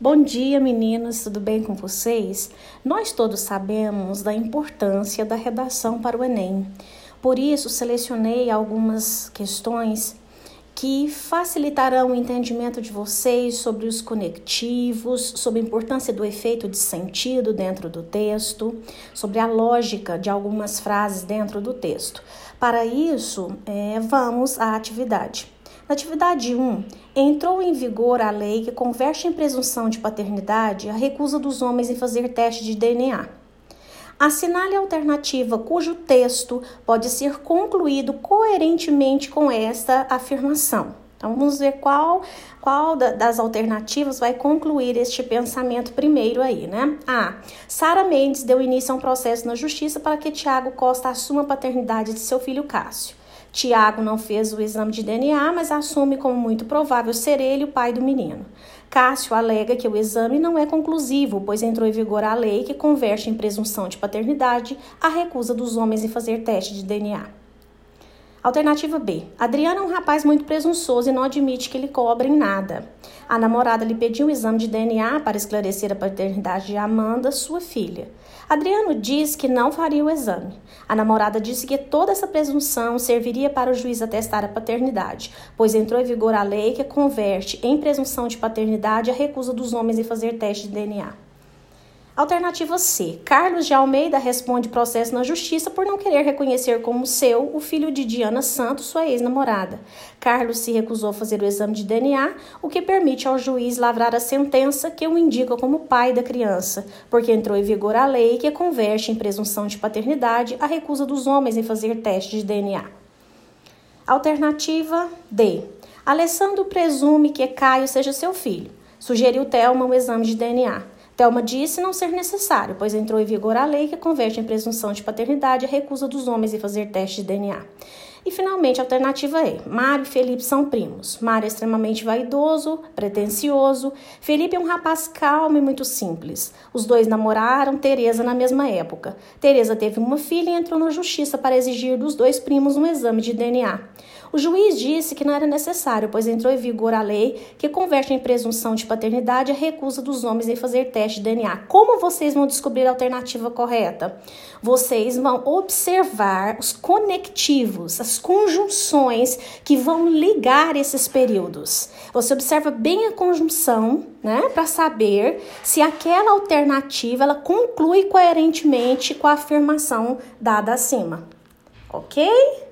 Bom dia, meninos, tudo bem com vocês? Nós todos sabemos da importância da redação para o Enem. Por isso, selecionei algumas questões que facilitarão o entendimento de vocês sobre os conectivos, sobre a importância do efeito de sentido dentro do texto, sobre a lógica de algumas frases dentro do texto. Para isso, é, vamos à atividade. Na atividade 1, entrou em vigor a lei que converte em presunção de paternidade a recusa dos homens em fazer teste de DNA. Assinale a alternativa cujo texto pode ser concluído coerentemente com esta afirmação. Então, vamos ver qual, qual das alternativas vai concluir este pensamento primeiro aí, né? A. Sara Mendes deu início a um processo na justiça para que Tiago Costa assuma a paternidade de seu filho Cássio. Tiago não fez o exame de DNA, mas assume como muito provável ser ele o pai do menino. Cássio alega que o exame não é conclusivo, pois entrou em vigor a lei que converte em presunção de paternidade a recusa dos homens em fazer teste de DNA. Alternativa B. Adriano é um rapaz muito presunçoso e não admite que lhe cobrem nada. A namorada lhe pediu um exame de DNA para esclarecer a paternidade de Amanda, sua filha. Adriano diz que não faria o exame. A namorada disse que toda essa presunção serviria para o juiz atestar a paternidade, pois entrou em vigor a lei que converte em presunção de paternidade a recusa dos homens em fazer teste de DNA. Alternativa C. Carlos de Almeida responde processo na justiça por não querer reconhecer como seu o filho de Diana Santos, sua ex-namorada. Carlos se recusou a fazer o exame de DNA, o que permite ao juiz lavrar a sentença que o indica como pai da criança, porque entrou em vigor a lei que converte em presunção de paternidade a recusa dos homens em fazer teste de DNA. Alternativa D. Alessandro presume que Caio seja seu filho. Sugeriu Thelma um exame de DNA. Thelma disse não ser necessário, pois entrou em vigor a lei que converte em presunção de paternidade a recusa dos homens em fazer teste de DNA. E finalmente, a alternativa E. Mário e Felipe são primos. Mário é extremamente vaidoso, pretensioso. Felipe é um rapaz calmo e muito simples. Os dois namoraram Teresa na mesma época. Teresa teve uma filha e entrou na justiça para exigir dos dois primos um exame de DNA. O juiz disse que não era necessário, pois entrou em vigor a lei que converte em presunção de paternidade a recusa dos homens em fazer teste de DNA. Como vocês vão descobrir a alternativa correta? Vocês vão observar os conectivos, as conjunções que vão ligar esses períodos. Você observa bem a conjunção, né, para saber se aquela alternativa ela conclui coerentemente com a afirmação dada acima. OK?